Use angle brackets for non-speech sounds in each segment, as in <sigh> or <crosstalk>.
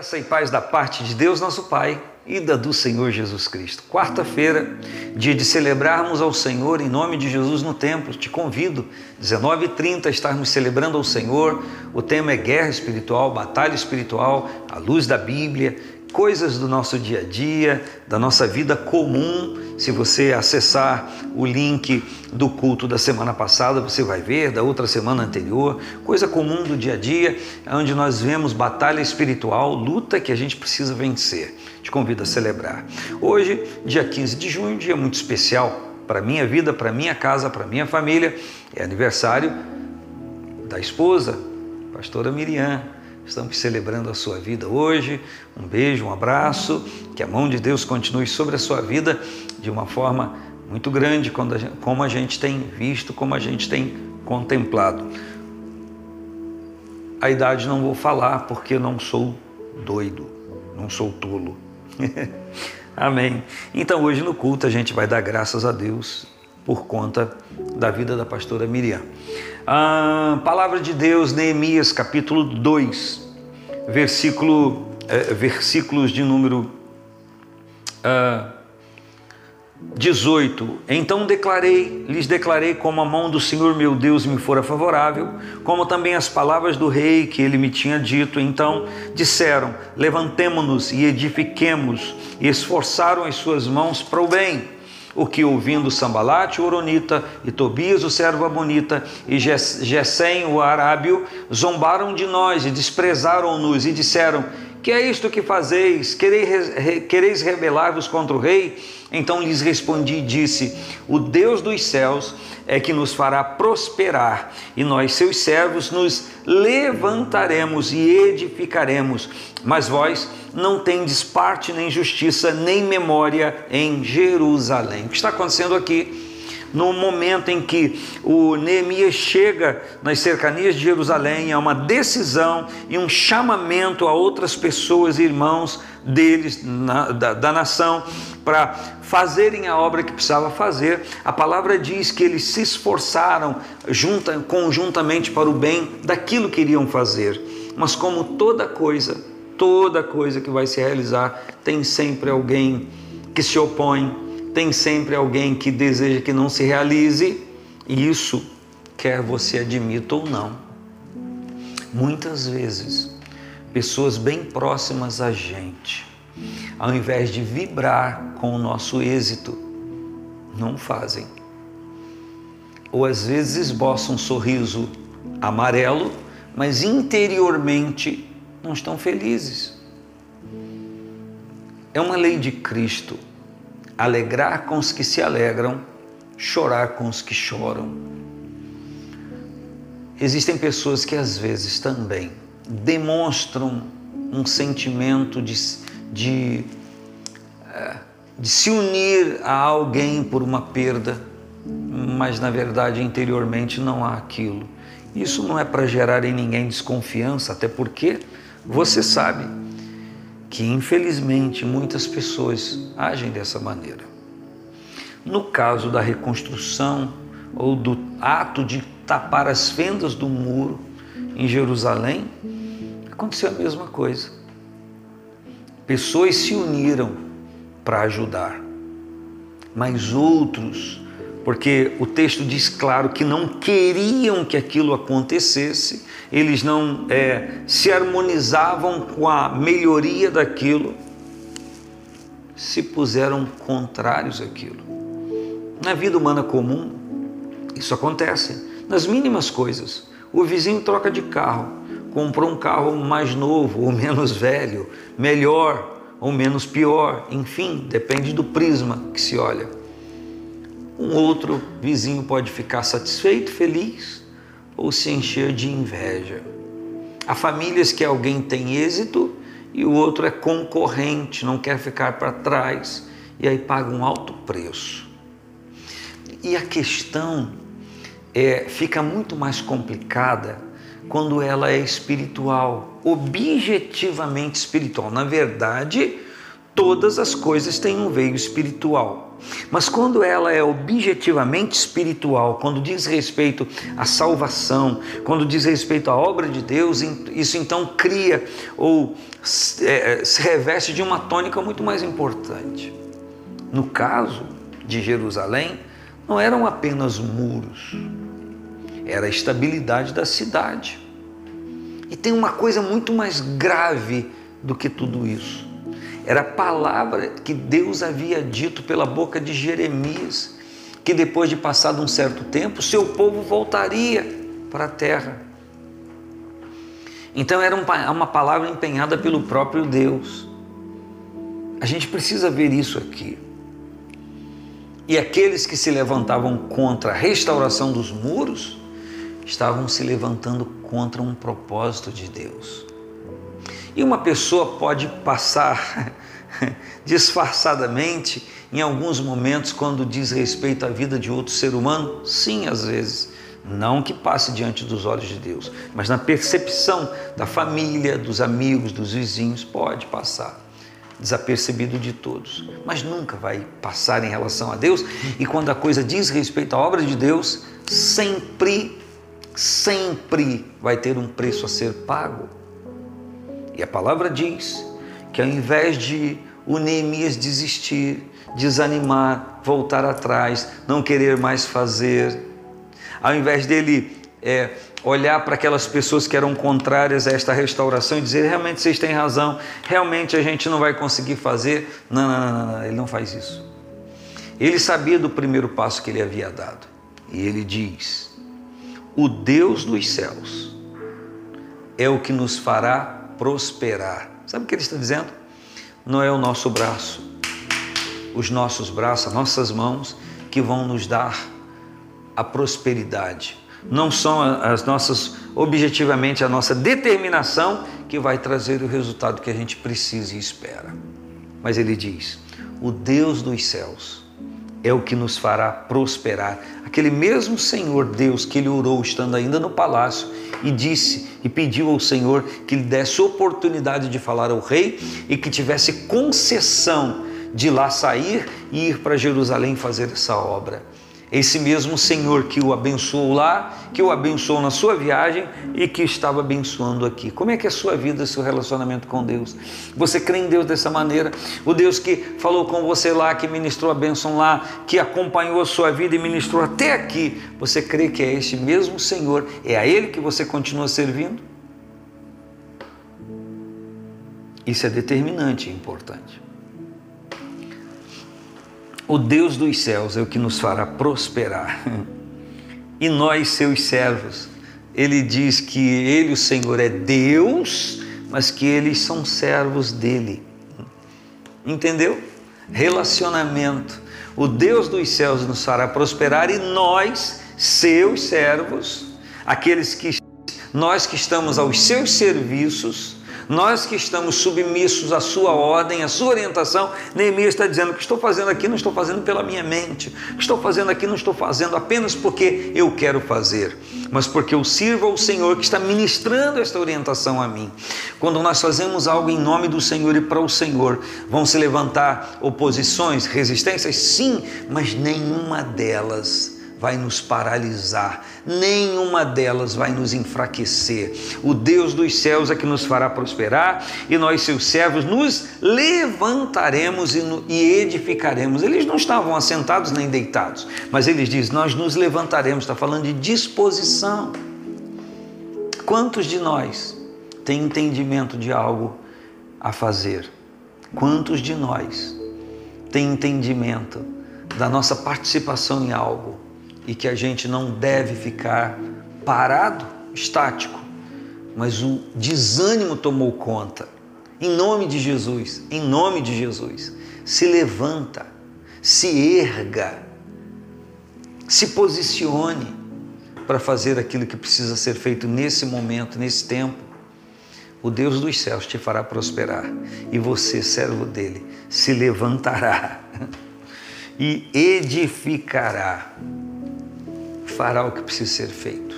Graça e paz da parte de Deus, nosso Pai, e da do Senhor Jesus Cristo. Quarta-feira, dia de celebrarmos ao Senhor em nome de Jesus no templo. Te convido, 19h30, estarmos celebrando ao Senhor. O tema é guerra espiritual, batalha espiritual, à luz da Bíblia coisas do nosso dia a dia, da nossa vida comum. Se você acessar o link do culto da semana passada, você vai ver, da outra semana anterior, coisa comum do dia a dia, onde nós vemos batalha espiritual, luta que a gente precisa vencer. Te convido a celebrar. Hoje, dia 15 de junho, dia muito especial para minha vida, para minha casa, para minha família, é aniversário da esposa, pastora Miriam Estamos celebrando a sua vida hoje. Um beijo, um abraço. Que a mão de Deus continue sobre a sua vida de uma forma muito grande, como a gente tem visto, como a gente tem contemplado. A idade não vou falar porque não sou doido, não sou tolo. <laughs> Amém. Então hoje no culto a gente vai dar graças a Deus por conta da vida da pastora Miriam. A palavra de Deus, Neemias capítulo 2, versículo, é, versículos de número uh, 18. Então declarei, lhes declarei como a mão do Senhor meu Deus me fora favorável, como também as palavras do rei que ele me tinha dito. Então disseram: Levantemo-nos e edifiquemos, e esforçaram as suas mãos para o bem o que ouvindo Sambalate, o Oronita, e Tobias, o servo Abonita, e Gesem, o Arábio, zombaram de nós e desprezaram-nos e disseram, que é isto que fazeis? Quereis rebelar-vos contra o rei? Então lhes respondi e disse: O Deus dos céus é que nos fará prosperar, e nós, seus servos, nos levantaremos e edificaremos. Mas vós não tendes parte nem justiça, nem memória em Jerusalém. O que está acontecendo aqui? No momento em que o Neemias chega nas cercanias de Jerusalém, há uma decisão e um chamamento a outras pessoas, irmãos deles, na, da, da nação, para fazerem a obra que precisava fazer. A palavra diz que eles se esforçaram junta, conjuntamente para o bem daquilo que iriam fazer. Mas como toda coisa, toda coisa que vai se realizar, tem sempre alguém que se opõe, tem sempre alguém que deseja que não se realize, e isso quer você admita ou não. Muitas vezes, pessoas bem próximas a gente, ao invés de vibrar com o nosso êxito, não fazem. Ou às vezes esboçam um sorriso amarelo, mas interiormente não estão felizes. É uma lei de Cristo alegrar com os que se alegram, chorar com os que choram. Existem pessoas que às vezes também demonstram um sentimento de, de, eh, de se unir a alguém por uma perda, mas na verdade interiormente não há aquilo. Isso não é para gerar em ninguém desconfiança, até porque você sabe que infelizmente muitas pessoas agem dessa maneira. No caso da reconstrução ou do ato de tapar as fendas do muro em Jerusalém, aconteceu a mesma coisa. Pessoas se uniram para ajudar, mas outros porque o texto diz claro que não queriam que aquilo acontecesse, eles não é, se harmonizavam com a melhoria daquilo, se puseram contrários àquilo. Na vida humana comum, isso acontece, nas mínimas coisas. O vizinho troca de carro, comprou um carro mais novo ou menos velho, melhor ou menos pior, enfim, depende do prisma que se olha um outro vizinho pode ficar satisfeito, feliz ou se encher de inveja. Há famílias que alguém tem êxito e o outro é concorrente, não quer ficar para trás e aí paga um alto preço. E a questão é, fica muito mais complicada quando ela é espiritual, objetivamente espiritual. Na verdade, todas as coisas têm um veio espiritual Mas quando ela é objetivamente espiritual, quando diz respeito à salvação, quando diz respeito à obra de Deus, isso então cria ou é, se reveste de uma tônica muito mais importante. No caso de Jerusalém, não eram apenas muros, era a estabilidade da cidade. E tem uma coisa muito mais grave do que tudo isso. Era a palavra que Deus havia dito pela boca de Jeremias, que depois de passado um certo tempo, seu povo voltaria para a terra. Então era uma palavra empenhada pelo próprio Deus. A gente precisa ver isso aqui. E aqueles que se levantavam contra a restauração dos muros estavam se levantando contra um propósito de Deus. E uma pessoa pode passar <laughs> disfarçadamente em alguns momentos quando diz respeito à vida de outro ser humano? Sim, às vezes. Não que passe diante dos olhos de Deus, mas na percepção da família, dos amigos, dos vizinhos, pode passar desapercebido de todos, mas nunca vai passar em relação a Deus. E quando a coisa diz respeito à obra de Deus, sempre, sempre vai ter um preço a ser pago. E a palavra diz que ao invés de o Neemias desistir, desanimar, voltar atrás, não querer mais fazer, ao invés dele é, olhar para aquelas pessoas que eram contrárias a esta restauração e dizer realmente vocês têm razão, realmente a gente não vai conseguir fazer. Não, não, não, não, ele não faz isso. Ele sabia do primeiro passo que ele havia dado. E ele diz: O Deus dos céus é o que nos fará prosperar. Sabe o que ele está dizendo? Não é o nosso braço, os nossos braços, as nossas mãos que vão nos dar a prosperidade não são as nossas, objetivamente, a nossa determinação que vai trazer o resultado que a gente precisa e espera. Mas ele diz: o Deus dos céus é o que nos fará prosperar. Aquele mesmo Senhor Deus que ele orou estando ainda no palácio e disse e pediu ao Senhor que lhe desse oportunidade de falar ao rei e que tivesse concessão de lá sair e ir para Jerusalém fazer essa obra. Esse mesmo Senhor que o abençoou lá, que o abençoou na sua viagem e que estava abençoando aqui. Como é que é a sua vida, seu relacionamento com Deus? Você crê em Deus dessa maneira? O Deus que falou com você lá, que ministrou a bênção lá, que acompanhou a sua vida e ministrou até aqui, você crê que é este mesmo Senhor? É a Ele que você continua servindo? Isso é determinante e importante. O Deus dos céus é o que nos fará prosperar. E nós, seus servos, ele diz que ele, o Senhor, é Deus, mas que eles são servos dele. Entendeu? Relacionamento. O Deus dos céus nos fará prosperar e nós, seus servos, aqueles que nós que estamos aos seus serviços, nós que estamos submissos à sua ordem, à sua orientação, Neemias está dizendo: o que estou fazendo aqui não estou fazendo pela minha mente, o que estou fazendo aqui não estou fazendo apenas porque eu quero fazer, mas porque eu sirvo ao Senhor que está ministrando esta orientação a mim. Quando nós fazemos algo em nome do Senhor e para o Senhor, vão se levantar oposições, resistências? Sim, mas nenhuma delas vai nos paralisar, nenhuma delas vai nos enfraquecer. O Deus dos céus é que nos fará prosperar e nós, seus servos, nos levantaremos e, edificaremos. Eles não estavam assentados nem deitados, mas eles dizem: Nós nos levantaremos. Está falando de disposição. Quantos de nós têm entendimento de algo a fazer? Quantos de nós têm entendimento da nossa participação em algo? E que a gente não deve ficar parado, estático, mas o desânimo tomou conta. Em nome de Jesus, em nome de Jesus, se levanta, se erga, se posicione para fazer aquilo que precisa ser feito nesse momento, nesse tempo. O Deus dos céus te fará prosperar e você, servo dele, se levantará <laughs> e edificará fará o que precisa ser feito.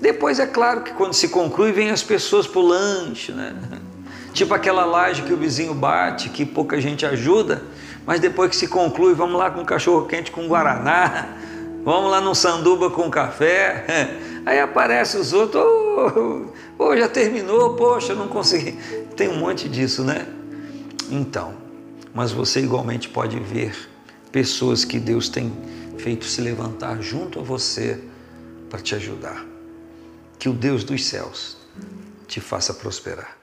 Depois é claro que quando se conclui, vem as pessoas para o lanche, né? <laughs> Tipo aquela laje que o vizinho bate, que pouca gente ajuda, Mas depois que se conclui, vamos lá com cachorro quente com guaraná, <laughs> vamos lá no sanduba com café. <laughs> Aí aparece os outros, oh, oh, já terminou, poxa, não consegui. Tem um monte disso, né? Então, mas você igualmente pode ver pessoas que Deus tem feito se levantar junto a você para te ajudar. Que o Deus dos céus te faça prosperar.